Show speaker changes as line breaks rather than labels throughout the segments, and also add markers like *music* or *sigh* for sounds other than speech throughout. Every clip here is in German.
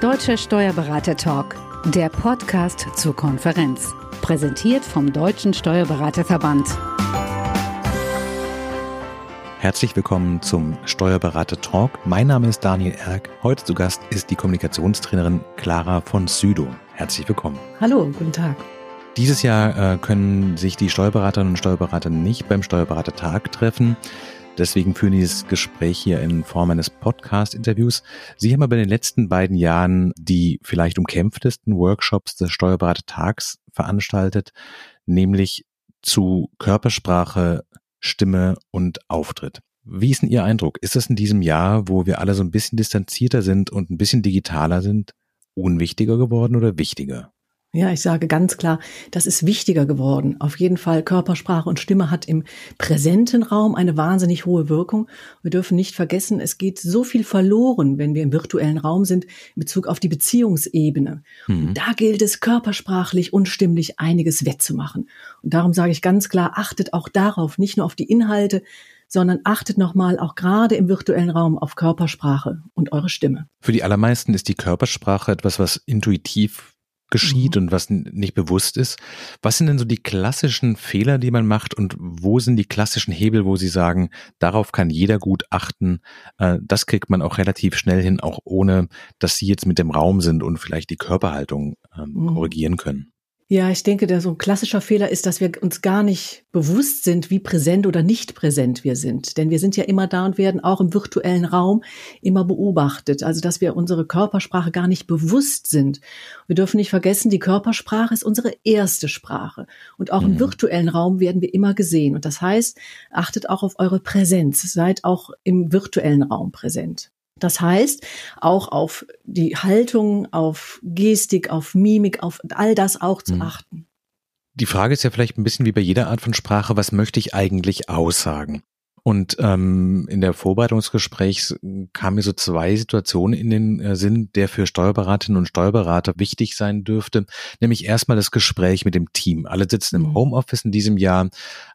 Deutscher Steuerberater Talk, der Podcast zur Konferenz. Präsentiert vom Deutschen Steuerberaterverband.
Herzlich willkommen zum Steuerberater Talk. Mein Name ist Daniel Erck. Heute zu Gast ist die Kommunikationstrainerin Clara von Südo. Herzlich willkommen.
Hallo, guten Tag.
Dieses Jahr äh, können sich die Steuerberaterinnen und Steuerberater nicht beim Steuerberatertag treffen. Deswegen führen dieses Gespräch hier in Form eines Podcast-Interviews. Sie haben aber in den letzten beiden Jahren die vielleicht umkämpftesten Workshops des Steuerberatertags veranstaltet, nämlich zu Körpersprache, Stimme und Auftritt. Wie ist denn Ihr Eindruck? Ist es in diesem Jahr, wo wir alle so ein bisschen distanzierter sind und ein bisschen digitaler sind, unwichtiger geworden oder wichtiger?
Ja, ich sage ganz klar, das ist wichtiger geworden. Auf jeden Fall Körpersprache und Stimme hat im präsenten Raum eine wahnsinnig hohe Wirkung. Wir dürfen nicht vergessen, es geht so viel verloren, wenn wir im virtuellen Raum sind, in Bezug auf die Beziehungsebene. Mhm. da gilt es körpersprachlich und stimmlich einiges wettzumachen. Und darum sage ich ganz klar, achtet auch darauf, nicht nur auf die Inhalte, sondern achtet nochmal auch gerade im virtuellen Raum auf Körpersprache und eure Stimme.
Für die allermeisten ist die Körpersprache etwas, was intuitiv geschieht mhm. und was nicht bewusst ist. Was sind denn so die klassischen Fehler, die man macht und wo sind die klassischen Hebel, wo Sie sagen, darauf kann jeder gut achten? Äh, das kriegt man auch relativ schnell hin, auch ohne, dass Sie jetzt mit dem Raum sind und vielleicht die Körperhaltung ähm, mhm. korrigieren können.
Ja, ich denke, der so ein klassischer Fehler ist, dass wir uns gar nicht bewusst sind, wie präsent oder nicht präsent wir sind. Denn wir sind ja immer da und werden auch im virtuellen Raum immer beobachtet. Also, dass wir unsere Körpersprache gar nicht bewusst sind. Wir dürfen nicht vergessen, die Körpersprache ist unsere erste Sprache. Und auch mhm. im virtuellen Raum werden wir immer gesehen. Und das heißt, achtet auch auf eure Präsenz. Seid auch im virtuellen Raum präsent. Das heißt, auch auf die Haltung, auf Gestik, auf Mimik, auf all das auch zu mhm. achten.
Die Frage ist ja vielleicht ein bisschen wie bei jeder Art von Sprache, was möchte ich eigentlich aussagen? Und ähm, in der Vorbereitungsgesprächs kamen mir so zwei Situationen in den äh, Sinn, der für Steuerberaterinnen und Steuerberater wichtig sein dürfte. Nämlich erstmal das Gespräch mit dem Team. Alle sitzen im mhm. Homeoffice in diesem Jahr.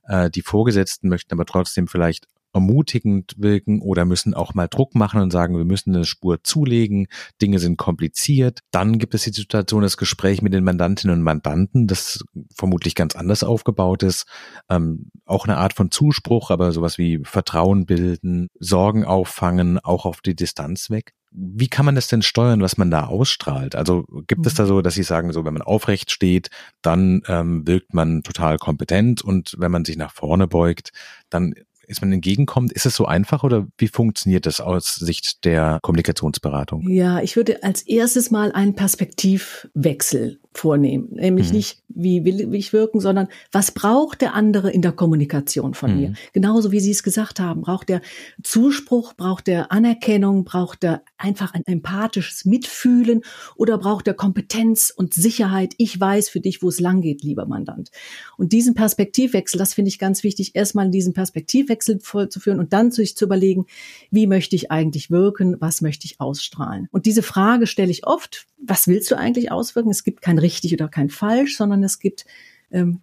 Äh, die Vorgesetzten möchten aber trotzdem vielleicht ermutigend wirken oder müssen auch mal Druck machen und sagen, wir müssen eine Spur zulegen, Dinge sind kompliziert. Dann gibt es die Situation, das Gespräch mit den Mandantinnen und Mandanten, das vermutlich ganz anders aufgebaut ist. Ähm, auch eine Art von Zuspruch, aber sowas wie Vertrauen bilden, Sorgen auffangen, auch auf die Distanz weg. Wie kann man das denn steuern, was man da ausstrahlt? Also gibt es da so, dass Sie sagen, so wenn man aufrecht steht, dann ähm, wirkt man total kompetent und wenn man sich nach vorne beugt, dann ist man entgegenkommt? Ist es so einfach oder wie funktioniert das aus Sicht der Kommunikationsberatung?
Ja, ich würde als erstes mal einen Perspektivwechsel vornehmen. Nämlich mhm. nicht, wie will ich wirken, sondern was braucht der andere in der Kommunikation von mhm. mir? Genauso wie Sie es gesagt haben. Braucht der Zuspruch, braucht der Anerkennung, braucht der einfach ein empathisches Mitfühlen oder braucht der Kompetenz und Sicherheit? Ich weiß für dich, wo es lang geht, lieber Mandant. Und diesen Perspektivwechsel, das finde ich ganz wichtig, erstmal diesen Perspektivwechsel vollzuführen und dann sich zu überlegen, wie möchte ich eigentlich wirken? Was möchte ich ausstrahlen? Und diese Frage stelle ich oft. Was willst du eigentlich auswirken? Es gibt kein richtig oder kein falsch, sondern es gibt, ähm,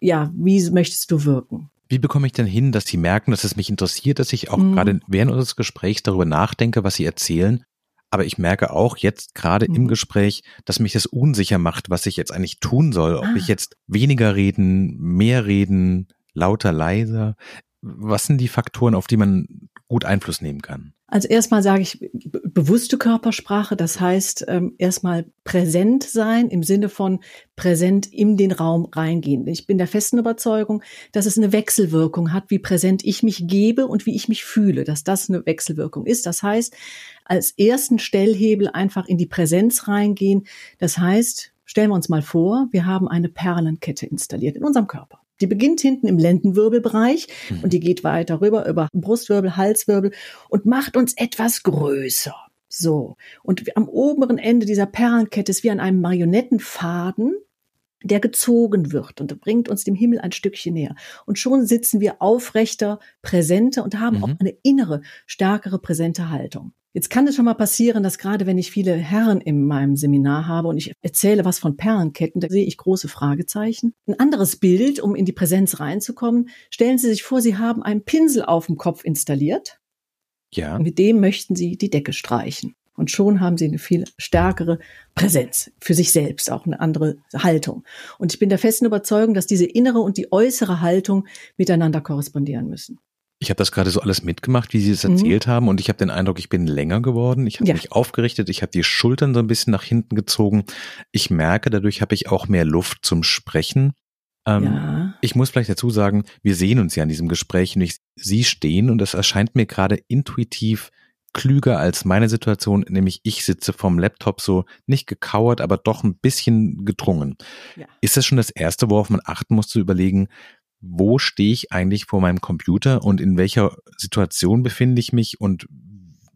ja, wie möchtest du wirken?
Wie bekomme ich denn hin, dass Sie merken, dass es mich interessiert, dass ich auch mhm. gerade während unseres Gesprächs darüber nachdenke, was Sie erzählen? Aber ich merke auch jetzt gerade mhm. im Gespräch, dass mich das unsicher macht, was ich jetzt eigentlich tun soll. Ob ah. ich jetzt weniger reden, mehr reden, lauter, leiser. Was sind die Faktoren, auf die man gut Einfluss nehmen kann?
Also erstmal sage ich bewusste Körpersprache, das heißt ähm, erstmal präsent sein im Sinne von präsent in den Raum reingehen. Ich bin der festen Überzeugung, dass es eine Wechselwirkung hat, wie präsent ich mich gebe und wie ich mich fühle, dass das eine Wechselwirkung ist. Das heißt, als ersten Stellhebel einfach in die Präsenz reingehen. Das heißt, stellen wir uns mal vor, wir haben eine Perlenkette installiert in unserem Körper. Die beginnt hinten im Lendenwirbelbereich mhm. und die geht weiter rüber über Brustwirbel, Halswirbel und macht uns etwas größer. So. Und am oberen Ende dieser Perlenkette ist wie an einem Marionettenfaden, der gezogen wird und bringt uns dem Himmel ein Stückchen näher. Und schon sitzen wir aufrechter, präsenter und haben mhm. auch eine innere, stärkere, präsente Haltung. Jetzt kann es schon mal passieren, dass gerade wenn ich viele Herren in meinem Seminar habe und ich erzähle was von Perlenketten, da sehe ich große Fragezeichen. Ein anderes Bild, um in die Präsenz reinzukommen. Stellen Sie sich vor, Sie haben einen Pinsel auf dem Kopf installiert. Ja. Und mit dem möchten Sie die Decke streichen. Und schon haben sie eine viel stärkere Präsenz für sich selbst, auch eine andere Haltung. Und ich bin der festen Überzeugung, dass diese innere und die äußere Haltung miteinander korrespondieren müssen.
Ich habe das gerade so alles mitgemacht, wie Sie es erzählt mhm. haben, und ich habe den Eindruck, ich bin länger geworden. Ich habe ja. mich aufgerichtet, ich habe die Schultern so ein bisschen nach hinten gezogen. Ich merke, dadurch habe ich auch mehr Luft zum Sprechen. Ähm, ja. Ich muss vielleicht dazu sagen, wir sehen uns ja in diesem Gespräch und ich, Sie stehen und das erscheint mir gerade intuitiv klüger als meine Situation, nämlich ich sitze vom Laptop so nicht gekauert, aber doch ein bisschen gedrungen. Ja. Ist das schon das Erste, worauf man achten muss, zu überlegen, wo stehe ich eigentlich vor meinem Computer und in welcher Situation befinde ich mich und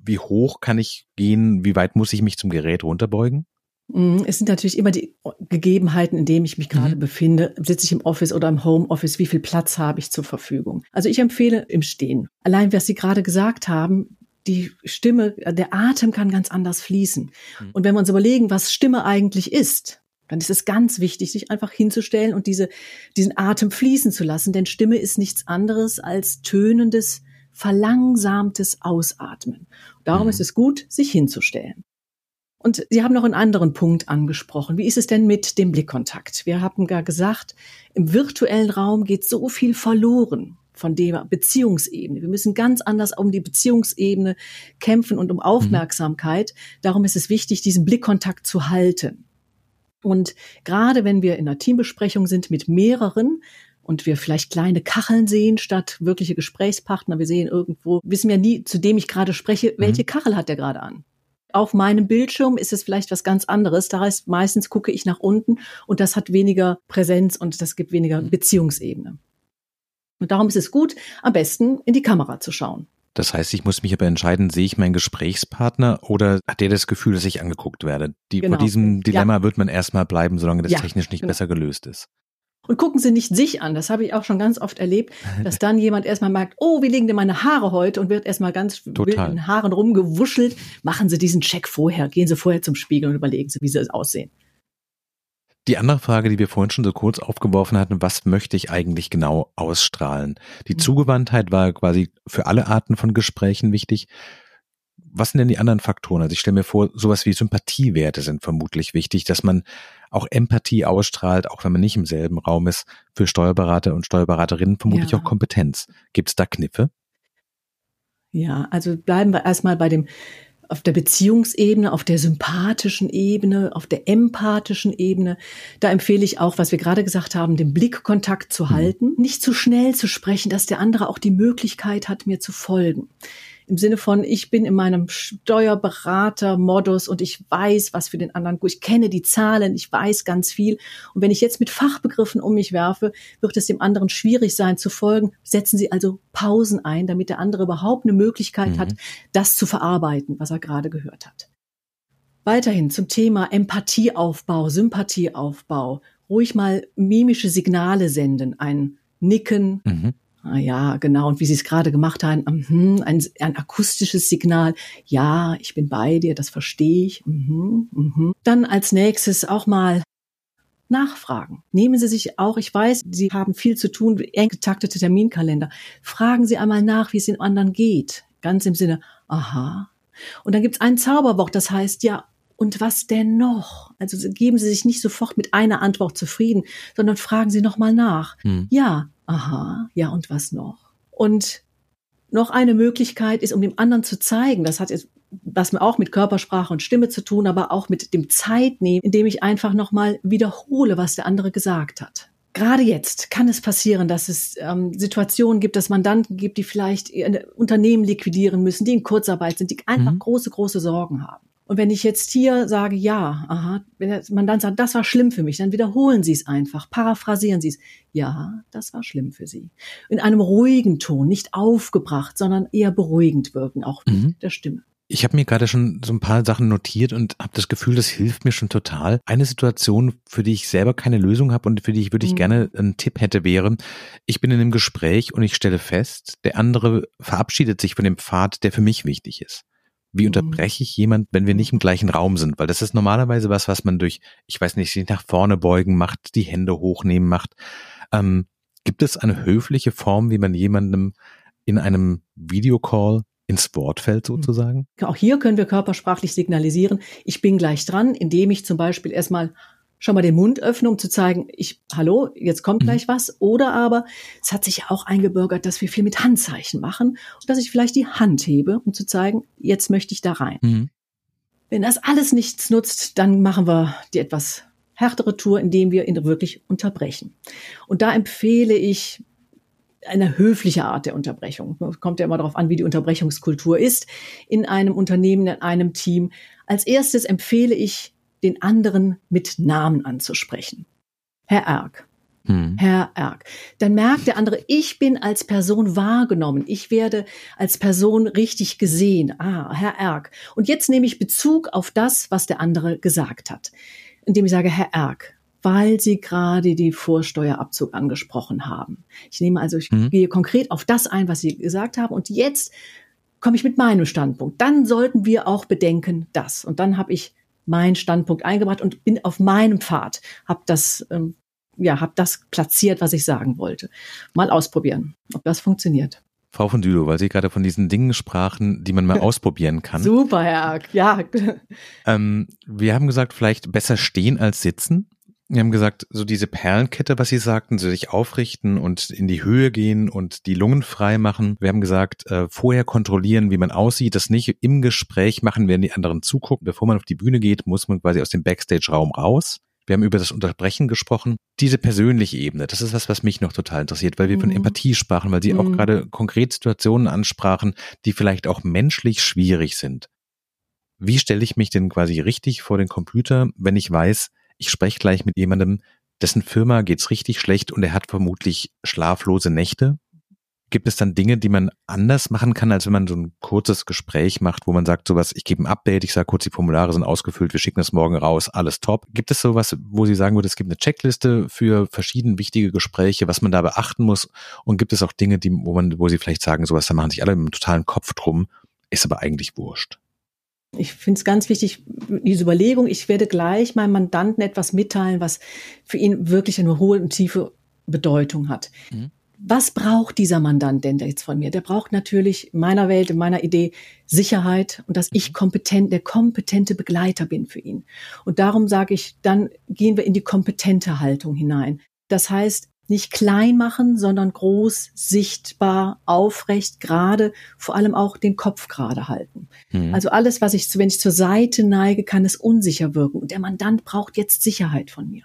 wie hoch kann ich gehen, wie weit muss ich mich zum Gerät runterbeugen?
Mhm, es sind natürlich immer die Gegebenheiten, in denen ich mich gerade mhm. befinde. Sitze ich im Office oder im Homeoffice? Wie viel Platz habe ich zur Verfügung? Also ich empfehle im Stehen. Allein, was Sie gerade gesagt haben, die Stimme, der Atem kann ganz anders fließen. Mhm. Und wenn wir uns überlegen, was Stimme eigentlich ist, dann ist es ganz wichtig, sich einfach hinzustellen und diese, diesen Atem fließen zu lassen. Denn Stimme ist nichts anderes als tönendes, verlangsamtes Ausatmen. Darum mhm. ist es gut, sich hinzustellen. Und Sie haben noch einen anderen Punkt angesprochen. Wie ist es denn mit dem Blickkontakt? Wir haben gar gesagt, im virtuellen Raum geht so viel verloren von der Beziehungsebene. Wir müssen ganz anders um die Beziehungsebene kämpfen und um Aufmerksamkeit. Mhm. Darum ist es wichtig, diesen Blickkontakt zu halten. Und gerade wenn wir in einer Teambesprechung sind mit mehreren, und wir vielleicht kleine Kacheln sehen statt wirkliche Gesprächspartner. Wir sehen irgendwo, wissen wir nie, zu dem ich gerade spreche, welche mhm. Kachel hat der gerade an auf meinem Bildschirm ist es vielleicht was ganz anderes. Da heißt, meistens gucke ich nach unten und das hat weniger Präsenz und das gibt weniger mhm. Beziehungsebene. Und darum ist es gut, am besten in die Kamera zu schauen.
Das heißt, ich muss mich aber entscheiden, sehe ich meinen Gesprächspartner oder hat der das Gefühl, dass ich angeguckt werde? Die, genau. Vor diesem Dilemma ja. wird man erstmal bleiben, solange das ja, technisch nicht genau. besser gelöst ist.
Und gucken Sie nicht sich an. Das habe ich auch schon ganz oft erlebt, dass *laughs* dann jemand erstmal merkt, oh, wie liegen denn meine Haare heute und wird erstmal ganz Total. wild in den Haaren rumgewuschelt. Machen Sie diesen Check vorher. Gehen Sie vorher zum Spiegel und überlegen Sie, wie Sie aussehen.
Die andere Frage, die wir vorhin schon so kurz aufgeworfen hatten, was möchte ich eigentlich genau ausstrahlen? Die mhm. Zugewandtheit war quasi für alle Arten von Gesprächen wichtig was sind denn die anderen Faktoren? Also ich stelle mir vor, sowas wie Sympathiewerte sind vermutlich wichtig, dass man auch Empathie ausstrahlt, auch wenn man nicht im selben Raum ist, für Steuerberater und Steuerberaterinnen vermutlich ja. auch Kompetenz. Gibt es da Kniffe?
Ja, also bleiben wir erstmal bei dem auf der Beziehungsebene, auf der sympathischen Ebene, auf der empathischen Ebene. Da empfehle ich auch, was wir gerade gesagt haben, den Blickkontakt zu mhm. halten, nicht zu schnell zu sprechen, dass der andere auch die Möglichkeit hat, mir zu folgen im Sinne von, ich bin in meinem Steuerberater-Modus und ich weiß, was für den anderen gut. Ich kenne die Zahlen, ich weiß ganz viel. Und wenn ich jetzt mit Fachbegriffen um mich werfe, wird es dem anderen schwierig sein zu folgen. Setzen Sie also Pausen ein, damit der andere überhaupt eine Möglichkeit mhm. hat, das zu verarbeiten, was er gerade gehört hat. Weiterhin zum Thema Empathieaufbau, Sympathieaufbau. Ruhig mal mimische Signale senden, ein Nicken, mhm ja, genau. Und wie Sie es gerade gemacht haben, mhm, ein, ein, akustisches Signal. Ja, ich bin bei dir, das verstehe ich. Mhm, mhm. Dann als nächstes auch mal nachfragen. Nehmen Sie sich auch, ich weiß, Sie haben viel zu tun, eng getaktete Terminkalender. Fragen Sie einmal nach, wie es den anderen geht. Ganz im Sinne, aha. Und dann gibt es ein Zauberwort, das heißt, ja, und was denn noch? Also geben Sie sich nicht sofort mit einer Antwort zufrieden, sondern fragen Sie nochmal nach. Hm. Ja, aha, ja, und was noch? Und noch eine Möglichkeit ist, um dem anderen zu zeigen, das hat jetzt was mir auch mit Körpersprache und Stimme zu tun, aber auch mit dem Zeitnehmen, indem ich einfach nochmal wiederhole, was der andere gesagt hat. Gerade jetzt kann es passieren, dass es ähm, Situationen gibt, dass Mandanten gibt, die vielleicht Unternehmen liquidieren müssen, die in Kurzarbeit sind, die einfach mhm. große, große Sorgen haben. Und wenn ich jetzt hier sage, ja, aha, wenn man dann sagt, das war schlimm für mich, dann wiederholen Sie es einfach, paraphrasieren Sie es. Ja, das war schlimm für Sie. In einem ruhigen Ton, nicht aufgebracht, sondern eher beruhigend wirken, auch mit mhm. der Stimme.
Ich habe mir gerade schon so ein paar Sachen notiert und habe das Gefühl, das hilft mir schon total. Eine Situation, für die ich selber keine Lösung habe und für die ich wirklich mhm. gerne einen Tipp hätte, wäre, ich bin in einem Gespräch und ich stelle fest, der andere verabschiedet sich von dem Pfad, der für mich wichtig ist. Wie mhm. unterbreche ich jemand, wenn wir nicht im gleichen Raum sind? Weil das ist normalerweise was, was man durch, ich weiß nicht, sich nach vorne beugen macht, die Hände hochnehmen macht. Ähm, gibt es eine höfliche Form, wie man jemandem in einem Videocall ins Wort fällt hm. sozusagen?
Auch hier können wir körpersprachlich signalisieren, ich bin gleich dran, indem ich zum Beispiel erstmal schon mal den Mund öffne, um zu zeigen, ich, hallo, jetzt kommt mhm. gleich was. Oder aber, es hat sich ja auch eingebürgert, dass wir viel mit Handzeichen machen und dass ich vielleicht die Hand hebe, um zu zeigen, jetzt möchte ich da rein. Mhm. Wenn das alles nichts nutzt, dann machen wir die etwas härtere Tour, indem wir ihn wirklich unterbrechen. Und da empfehle ich eine höfliche Art der Unterbrechung. Kommt ja immer darauf an, wie die Unterbrechungskultur ist in einem Unternehmen, in einem Team. Als erstes empfehle ich, den anderen mit Namen anzusprechen. Herr Erk. Hm. Herr Erk. Dann merkt der andere, ich bin als Person wahrgenommen. Ich werde als Person richtig gesehen. Ah, Herr Erk. Und jetzt nehme ich Bezug auf das, was der andere gesagt hat. Indem ich sage, Herr Erk, weil Sie gerade die Vorsteuerabzug angesprochen haben. Ich nehme also, ich mhm. gehe konkret auf das ein, was Sie gesagt haben. Und jetzt komme ich mit meinem Standpunkt. Dann sollten wir auch bedenken, das. Und dann habe ich meinen Standpunkt eingebracht und bin auf meinem Pfad, habe das, ähm, ja, habe das platziert, was ich sagen wollte. Mal ausprobieren, ob das funktioniert.
Frau von Dülow, weil Sie gerade von diesen Dingen sprachen, die man mal *laughs* ausprobieren kann.
Super, Herr Ark, ja.
Ähm, wir haben gesagt, vielleicht besser stehen als sitzen. Wir haben gesagt, so diese Perlenkette, was Sie sagten, so sich aufrichten und in die Höhe gehen und die Lungen frei machen. Wir haben gesagt, äh, vorher kontrollieren, wie man aussieht, das nicht im Gespräch machen, während die anderen zugucken. Bevor man auf die Bühne geht, muss man quasi aus dem Backstage-Raum raus. Wir haben über das Unterbrechen gesprochen. Diese persönliche Ebene, das ist was, was mich noch total interessiert, weil wir mhm. von Empathie sprachen, weil Sie mhm. auch gerade konkret Situationen ansprachen, die vielleicht auch menschlich schwierig sind. Wie stelle ich mich denn quasi richtig vor den Computer, wenn ich weiß, ich spreche gleich mit jemandem, dessen Firma geht's richtig schlecht und er hat vermutlich schlaflose Nächte. Gibt es dann Dinge, die man anders machen kann, als wenn man so ein kurzes Gespräch macht, wo man sagt sowas, ich gebe ein Update, ich sage kurz, die Formulare sind ausgefüllt, wir schicken das morgen raus, alles top. Gibt es sowas, wo Sie sagen würden, es gibt eine Checkliste für verschiedene wichtige Gespräche, was man da beachten muss? Und gibt es auch Dinge, die, wo man, wo Sie vielleicht sagen, sowas, da machen sich alle mit einem totalen Kopf drum, ist aber eigentlich wurscht?
Ich finde es ganz wichtig, diese Überlegung, ich werde gleich meinem Mandanten etwas mitteilen, was für ihn wirklich eine hohe und tiefe Bedeutung hat. Mhm. Was braucht dieser Mandant denn jetzt von mir? Der braucht natürlich in meiner Welt, in meiner Idee Sicherheit und dass ich mhm. kompetent, der kompetente Begleiter bin für ihn. Und darum sage ich, dann gehen wir in die kompetente Haltung hinein. Das heißt, nicht klein machen, sondern groß, sichtbar, aufrecht, gerade, vor allem auch den Kopf gerade halten. Mhm. Also alles, was ich, wenn ich zur Seite neige, kann es unsicher wirken. Und der Mandant braucht jetzt Sicherheit von mir.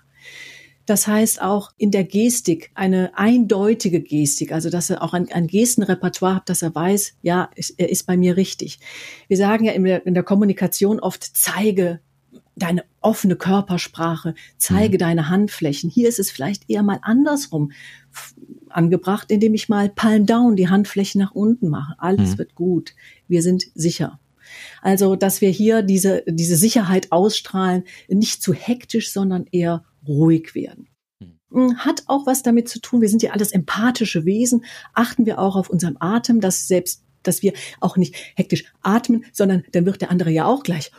Das heißt auch in der Gestik eine eindeutige Gestik, also dass er auch ein, ein Gestenrepertoire hat, dass er weiß, ja, er ist bei mir richtig. Wir sagen ja in der, in der Kommunikation oft, zeige deine offene Körpersprache, zeige mhm. deine Handflächen. Hier ist es vielleicht eher mal andersrum angebracht, indem ich mal Palm Down, die Handflächen nach unten mache. Alles mhm. wird gut. Wir sind sicher. Also, dass wir hier diese, diese Sicherheit ausstrahlen, nicht zu hektisch, sondern eher ruhig werden. Mhm. Hm, hat auch was damit zu tun. Wir sind ja alles empathische Wesen. Achten wir auch auf unseren Atem, dass selbst dass wir auch nicht hektisch atmen, sondern dann wird der andere ja auch gleich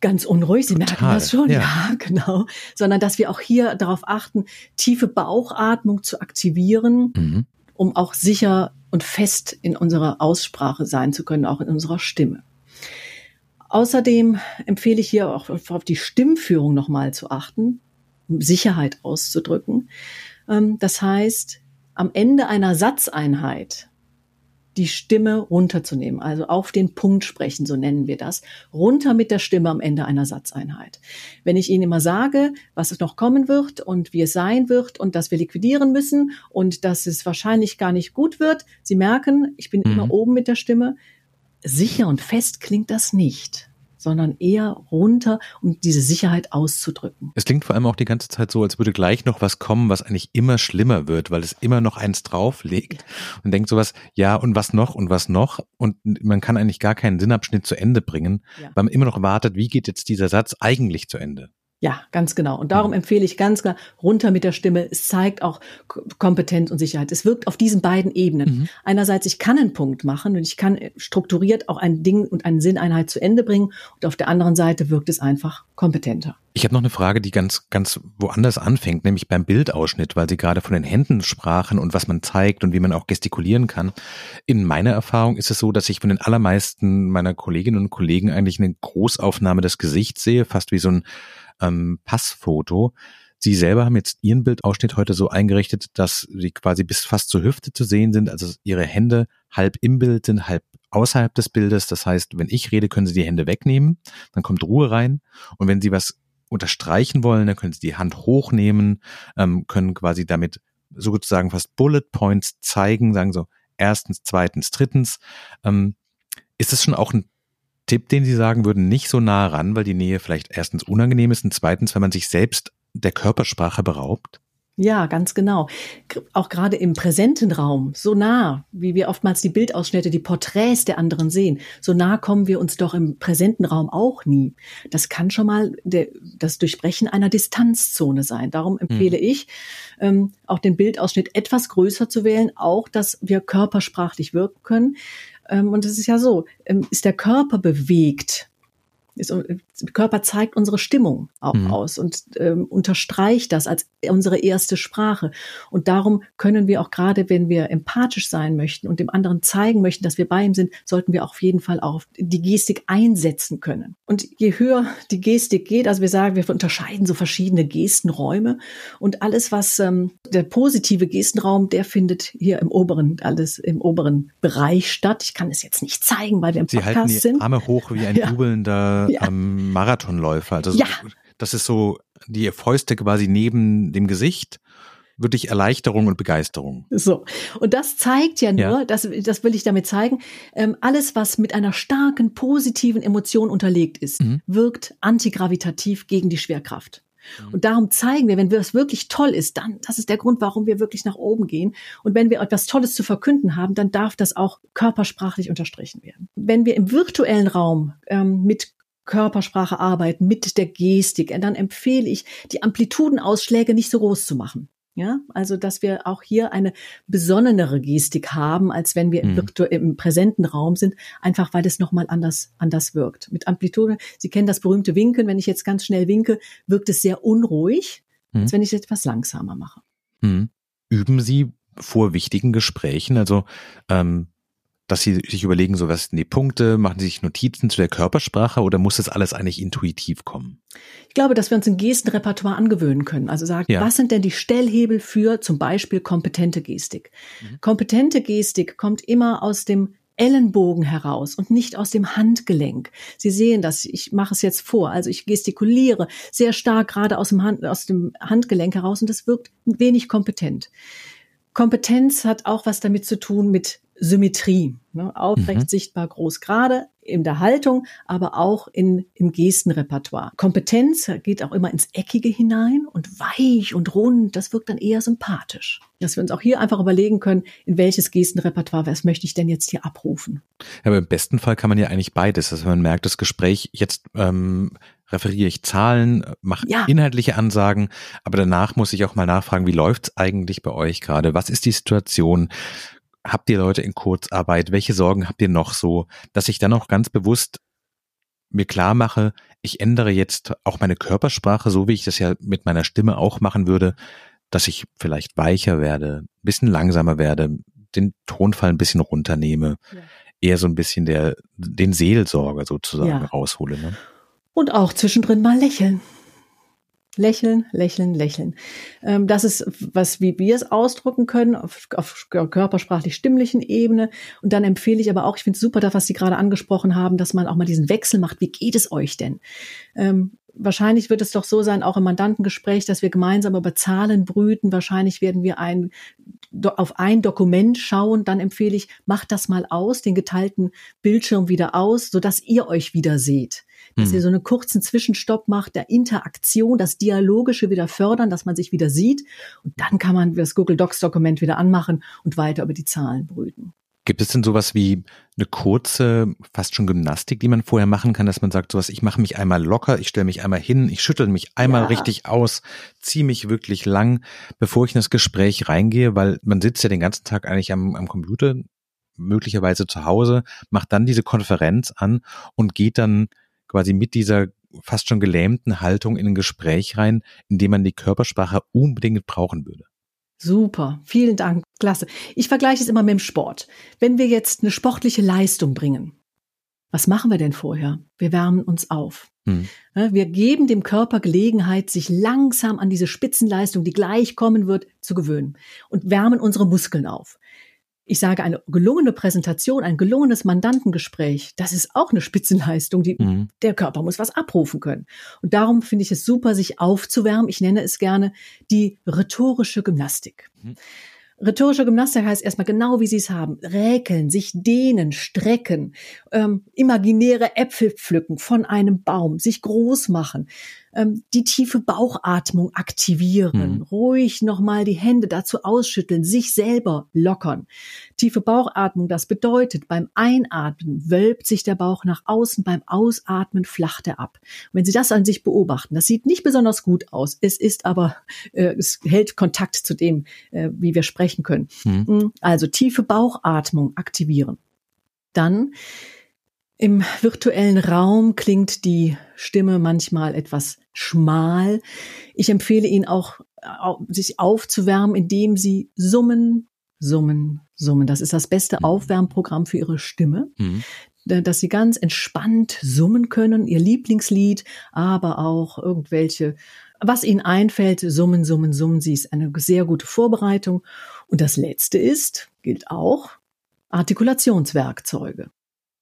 ganz unruhig. Sie Total, merken das schon, ja. ja, *laughs* genau. Sondern dass wir auch hier darauf achten, tiefe Bauchatmung zu aktivieren, mhm. um auch sicher und fest in unserer Aussprache sein zu können, auch in unserer Stimme. Außerdem empfehle ich hier auch auf die Stimmführung nochmal zu achten, um Sicherheit auszudrücken. Ähm, das heißt, am Ende einer Satzeinheit die Stimme runterzunehmen, also auf den Punkt sprechen, so nennen wir das, runter mit der Stimme am Ende einer Satzeinheit. Wenn ich Ihnen immer sage, was es noch kommen wird und wie es sein wird und dass wir liquidieren müssen und dass es wahrscheinlich gar nicht gut wird, Sie merken, ich bin mhm. immer oben mit der Stimme, sicher und fest klingt das nicht sondern eher runter, um diese Sicherheit auszudrücken.
Es klingt vor allem auch die ganze Zeit so, als würde gleich noch was kommen, was eigentlich immer schlimmer wird, weil es immer noch eins drauflegt und denkt sowas, ja, und was noch und was noch? Und man kann eigentlich gar keinen Sinnabschnitt zu Ende bringen, ja. weil man immer noch wartet, wie geht jetzt dieser Satz eigentlich zu Ende?
Ja, ganz genau. Und darum mhm. empfehle ich ganz klar, runter mit der Stimme. Es zeigt auch Kompetenz und Sicherheit. Es wirkt auf diesen beiden Ebenen. Mhm. Einerseits, ich kann einen Punkt machen und ich kann strukturiert auch ein Ding und eine Sinneinheit zu Ende bringen. Und auf der anderen Seite wirkt es einfach kompetenter.
Ich habe noch eine Frage, die ganz, ganz woanders anfängt, nämlich beim Bildausschnitt, weil Sie gerade von den Händen sprachen und was man zeigt und wie man auch gestikulieren kann. In meiner Erfahrung ist es so, dass ich von den allermeisten meiner Kolleginnen und Kollegen eigentlich eine Großaufnahme des Gesichts sehe, fast wie so ein ähm, Passfoto. Sie selber haben jetzt Ihren Bildausschnitt heute so eingerichtet, dass Sie quasi bis fast zur Hüfte zu sehen sind, also Ihre Hände halb im Bild sind, halb außerhalb des Bildes. Das heißt, wenn ich rede, können Sie die Hände wegnehmen, dann kommt Ruhe rein. Und wenn Sie was unterstreichen wollen, dann können Sie die Hand hochnehmen, ähm, können quasi damit sozusagen fast Bullet Points zeigen, sagen so erstens, zweitens, drittens. Ähm, ist das schon auch ein Tipp, den Sie sagen würden, nicht so nah ran, weil die Nähe vielleicht erstens unangenehm ist und zweitens, wenn man sich selbst der Körpersprache beraubt?
Ja, ganz genau. Auch gerade im präsenten Raum, so nah, wie wir oftmals die Bildausschnitte, die Porträts der anderen sehen, so nah kommen wir uns doch im präsenten Raum auch nie. Das kann schon mal der, das Durchbrechen einer Distanzzone sein. Darum empfehle hm. ich, ähm, auch den Bildausschnitt etwas größer zu wählen, auch, dass wir körpersprachlich wirken können. Ähm, und es ist ja so, ähm, ist der Körper bewegt, ist, der Körper zeigt unsere Stimmung auch mhm. aus und ähm, unterstreicht das als unsere erste Sprache. Und darum können wir auch gerade, wenn wir empathisch sein möchten und dem anderen zeigen möchten, dass wir bei ihm sind, sollten wir auch auf jeden Fall auch die Gestik einsetzen können. Und je höher die Gestik geht, also wir sagen, wir unterscheiden so verschiedene Gestenräume und alles, was ähm, der positive Gestenraum, der findet hier im oberen, alles im oberen Bereich statt. Ich kann es jetzt nicht zeigen, weil wir im
Sie
Podcast halten
die
sind.
Arme hoch wie ein *laughs* ja. Jubelnder ja. ähm, Marathonläufer. Also ja. das ist so die Fäuste quasi neben dem Gesicht wirklich Erleichterung und Begeisterung.
So. Und das zeigt ja nur, ja. Das, das will ich damit zeigen, ähm, alles, was mit einer starken positiven Emotion unterlegt ist, mhm. wirkt antigravitativ gegen die Schwerkraft. Mhm. Und darum zeigen wir, wenn das wirklich toll ist, dann, das ist der Grund, warum wir wirklich nach oben gehen. Und wenn wir etwas Tolles zu verkünden haben, dann darf das auch körpersprachlich unterstrichen werden. Wenn wir im virtuellen Raum ähm, mit Körpersprache arbeiten, mit der Gestik, dann empfehle ich, die Amplitudenausschläge nicht so groß zu machen. Ja, also dass wir auch hier eine besonnenere Gestik haben, als wenn wir mhm. im, im, präsenten Raum sind, einfach weil es nochmal anders, anders wirkt. Mit Amplitude, Sie kennen das berühmte Winken, wenn ich jetzt ganz schnell winke, wirkt es sehr unruhig, mhm. als wenn ich es etwas langsamer mache.
Mhm. Üben Sie vor wichtigen Gesprächen, also ähm, dass sie sich überlegen, so was sind die Punkte, machen sie sich Notizen zu der Körpersprache oder muss das alles eigentlich intuitiv kommen?
Ich glaube, dass wir uns ein Gestenrepertoire angewöhnen können. Also sagen, ja. was sind denn die Stellhebel für zum Beispiel kompetente Gestik? Mhm. Kompetente Gestik kommt immer aus dem Ellenbogen heraus und nicht aus dem Handgelenk. Sie sehen das, ich mache es jetzt vor. Also ich gestikuliere sehr stark gerade aus dem, Hand, aus dem Handgelenk heraus und das wirkt wenig kompetent. Kompetenz hat auch was damit zu tun mit Symmetrie. Ne? Aufrecht, mhm. sichtbar, groß, gerade in der Haltung, aber auch in, im Gestenrepertoire. Kompetenz geht auch immer ins Eckige hinein und weich und rund, das wirkt dann eher sympathisch. Dass wir uns auch hier einfach überlegen können, in welches Gestenrepertoire, was möchte ich denn jetzt hier abrufen.
Ja, aber im besten Fall kann man ja eigentlich beides. Also man merkt, das Gespräch jetzt ähm, referiere ich Zahlen, mache ja. inhaltliche Ansagen, aber danach muss ich auch mal nachfragen, wie läuft's eigentlich bei euch gerade? Was ist die Situation? Habt ihr Leute in Kurzarbeit? Welche Sorgen habt ihr noch so, dass ich dann auch ganz bewusst mir klar mache, ich ändere jetzt auch meine Körpersprache, so wie ich das ja mit meiner Stimme auch machen würde, dass ich vielleicht weicher werde, ein bisschen langsamer werde, den Tonfall ein bisschen runternehme, ja. eher so ein bisschen der, den Seelsorger sozusagen ja. raushole. Ne?
Und auch zwischendrin mal lächeln. Lächeln, lächeln, lächeln. Ähm, das ist, was wie wir es ausdrücken können, auf, auf körpersprachlich stimmlichen Ebene. Und dann empfehle ich aber auch, ich finde es super, das, was Sie gerade angesprochen haben, dass man auch mal diesen Wechsel macht. Wie geht es euch denn? Wahrscheinlich wird es doch so sein, auch im Mandantengespräch, dass wir gemeinsam über Zahlen brüten. Wahrscheinlich werden wir ein, auf ein Dokument schauen. Dann empfehle ich, macht das mal aus, den geteilten Bildschirm wieder aus, sodass ihr euch wieder seht dass hm. ihr so einen kurzen Zwischenstopp macht, der Interaktion, das Dialogische wieder fördern, dass man sich wieder sieht. Und dann kann man das Google Docs Dokument wieder anmachen und weiter über die Zahlen brüten.
Gibt es denn sowas wie eine kurze, fast schon Gymnastik, die man vorher machen kann, dass man sagt, sowas, ich mache mich einmal locker, ich stelle mich einmal hin, ich schüttel mich einmal ja. richtig aus, ziehe mich wirklich lang, bevor ich in das Gespräch reingehe, weil man sitzt ja den ganzen Tag eigentlich am, am Computer, möglicherweise zu Hause, macht dann diese Konferenz an und geht dann quasi mit dieser fast schon gelähmten Haltung in ein Gespräch rein, in dem man die Körpersprache unbedingt brauchen würde.
Super, vielen Dank, klasse. Ich vergleiche es immer mit dem Sport. Wenn wir jetzt eine sportliche Leistung bringen, was machen wir denn vorher? Wir wärmen uns auf. Hm. Wir geben dem Körper Gelegenheit, sich langsam an diese Spitzenleistung, die gleich kommen wird, zu gewöhnen und wärmen unsere Muskeln auf ich sage, eine gelungene Präsentation, ein gelungenes Mandantengespräch, das ist auch eine Spitzenleistung. Die, mhm. Der Körper muss was abrufen können. Und darum finde ich es super, sich aufzuwärmen. Ich nenne es gerne die rhetorische Gymnastik. Mhm. Rhetorische Gymnastik heißt erstmal genau, wie Sie es haben. Räkeln, sich dehnen, strecken, ähm, imaginäre Äpfel pflücken von einem Baum, sich groß machen, ähm, die tiefe Bauchatmung aktivieren, mhm. ruhig nochmal die Hände dazu ausschütteln, sich selber lockern. Tiefe Bauchatmung, das bedeutet, beim Einatmen wölbt sich der Bauch nach außen, beim Ausatmen flacht er ab. Und wenn Sie das an sich beobachten, das sieht nicht besonders gut aus, es ist aber, äh, es hält Kontakt zu dem, äh, wie wir sprechen können. Mhm. Also tiefe Bauchatmung aktivieren. Dann im virtuellen Raum klingt die Stimme manchmal etwas schmal. Ich empfehle Ihnen auch, sich aufzuwärmen, indem Sie summen, summen, summen. Das ist das beste mhm. Aufwärmprogramm für Ihre Stimme. Mhm. Dass Sie ganz entspannt summen können, Ihr Lieblingslied, aber auch irgendwelche, was Ihnen einfällt, summen, summen, summen. Sie ist eine sehr gute Vorbereitung. Und das letzte ist, gilt auch, Artikulationswerkzeuge.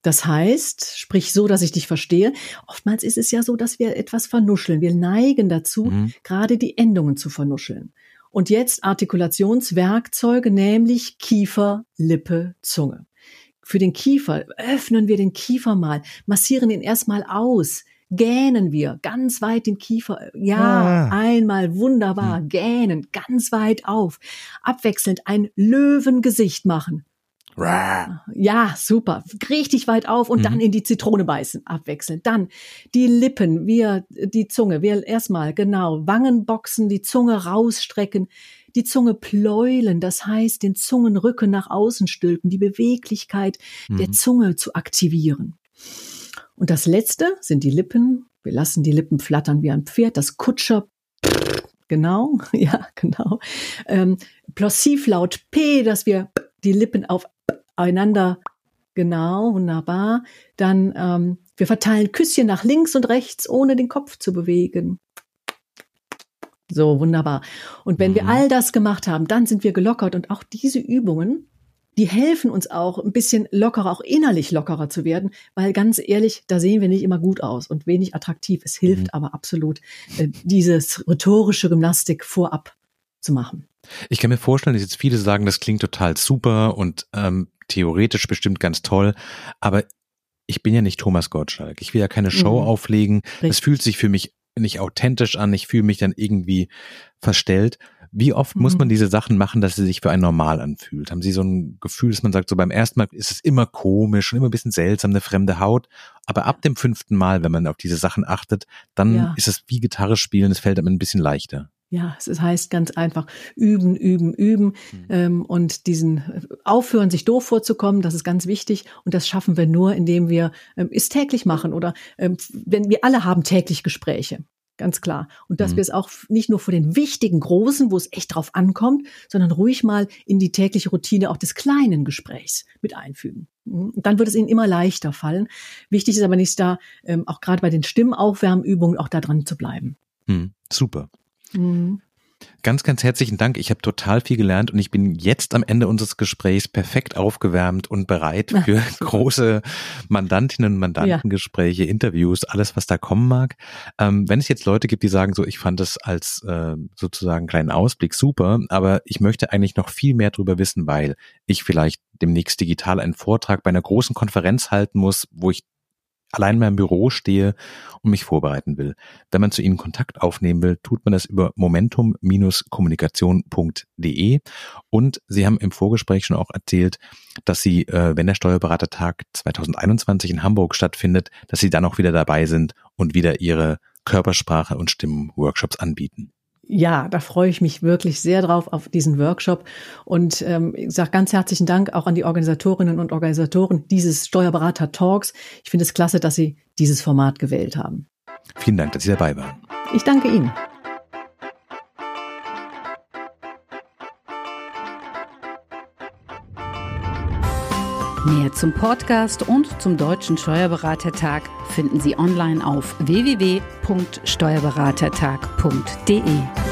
Das heißt, sprich so, dass ich dich verstehe. Oftmals ist es ja so, dass wir etwas vernuscheln. Wir neigen dazu, mhm. gerade die Endungen zu vernuscheln. Und jetzt Artikulationswerkzeuge, nämlich Kiefer, Lippe, Zunge. Für den Kiefer öffnen wir den Kiefer mal, massieren ihn erstmal aus, gähnen wir ganz weit den Kiefer, ja, ah. einmal wunderbar, hm. gähnen, ganz weit auf, abwechselnd ein Löwengesicht machen. Ja, super. Richtig weit auf und mhm. dann in die Zitrone beißen, abwechselnd. Dann die Lippen, wir, die Zunge, wir erstmal, genau, Wangen boxen, die Zunge rausstrecken, die Zunge pläulen, das heißt, den Zungenrücken nach außen stülpen, die Beweglichkeit mhm. der Zunge zu aktivieren. Und das letzte sind die Lippen. Wir lassen die Lippen flattern wie ein Pferd, das Kutscher Genau, *laughs* ja, genau. Ähm, Plossivlaut P, dass wir die Lippen aufeinander, genau, wunderbar. Dann, ähm, wir verteilen Küsschen nach links und rechts, ohne den Kopf zu bewegen. So, wunderbar. Und wenn mhm. wir all das gemacht haben, dann sind wir gelockert und auch diese Übungen, die helfen uns auch ein bisschen lockerer, auch innerlich lockerer zu werden, weil ganz ehrlich, da sehen wir nicht immer gut aus und wenig attraktiv. Es hilft mhm. aber absolut, äh, dieses rhetorische Gymnastik vorab zu machen.
Ich kann mir vorstellen, dass jetzt viele sagen, das klingt total super und ähm, theoretisch bestimmt ganz toll, aber ich bin ja nicht Thomas Gottschalk. Ich will ja keine Show mhm. auflegen. Es fühlt sich für mich nicht authentisch an. Ich fühle mich dann irgendwie verstellt. Wie oft mhm. muss man diese Sachen machen, dass sie sich für ein normal anfühlt? Haben Sie so ein Gefühl, dass man sagt, so beim ersten Mal ist es immer komisch und immer ein bisschen seltsam, eine fremde Haut. Aber ab dem fünften Mal, wenn man auf diese Sachen achtet, dann ja. ist es wie Gitarre spielen, es fällt einem ein bisschen leichter.
Ja, es heißt ganz einfach üben, üben, üben mhm. ähm, und diesen äh, aufhören, sich doof vorzukommen, das ist ganz wichtig und das schaffen wir nur, indem wir ähm, es täglich machen oder ähm, wenn wir alle haben täglich Gespräche, ganz klar und dass mhm. wir es auch nicht nur vor den wichtigen großen, wo es echt drauf ankommt, sondern ruhig mal in die tägliche Routine auch des kleinen Gesprächs mit einfügen. Mhm. Dann wird es ihnen immer leichter fallen. Wichtig ist aber nicht da, ähm, auch gerade bei den Stimmaufwärmübungen auch da dran zu bleiben.
Mhm. Super. Mhm. Ganz, ganz herzlichen Dank. Ich habe total viel gelernt und ich bin jetzt am Ende unseres Gesprächs perfekt aufgewärmt und bereit *laughs* für große Mandantinnen und Mandantengespräche, ja. Interviews, alles, was da kommen mag. Ähm, wenn es jetzt Leute gibt, die sagen, so, ich fand es als äh, sozusagen kleinen Ausblick super, aber ich möchte eigentlich noch viel mehr darüber wissen, weil ich vielleicht demnächst digital einen Vortrag bei einer großen Konferenz halten muss, wo ich allein in meinem Büro stehe und mich vorbereiten will. Wenn man zu Ihnen Kontakt aufnehmen will, tut man das über momentum-kommunikation.de und Sie haben im Vorgespräch schon auch erzählt, dass Sie, äh, wenn der Steuerberatertag 2021 in Hamburg stattfindet, dass Sie dann auch wieder dabei sind und wieder Ihre Körpersprache und Stimmen-Workshops anbieten.
Ja, da freue ich mich wirklich sehr drauf auf diesen Workshop und ähm, ich sage ganz herzlichen Dank auch an die Organisatorinnen und Organisatoren dieses Steuerberater Talks. Ich finde es klasse, dass Sie dieses Format gewählt haben.
Vielen Dank, dass Sie dabei waren.
Ich danke Ihnen.
Mehr zum Podcast und zum Deutschen Steuerberatertag finden Sie online auf www.steuerberatertag.de.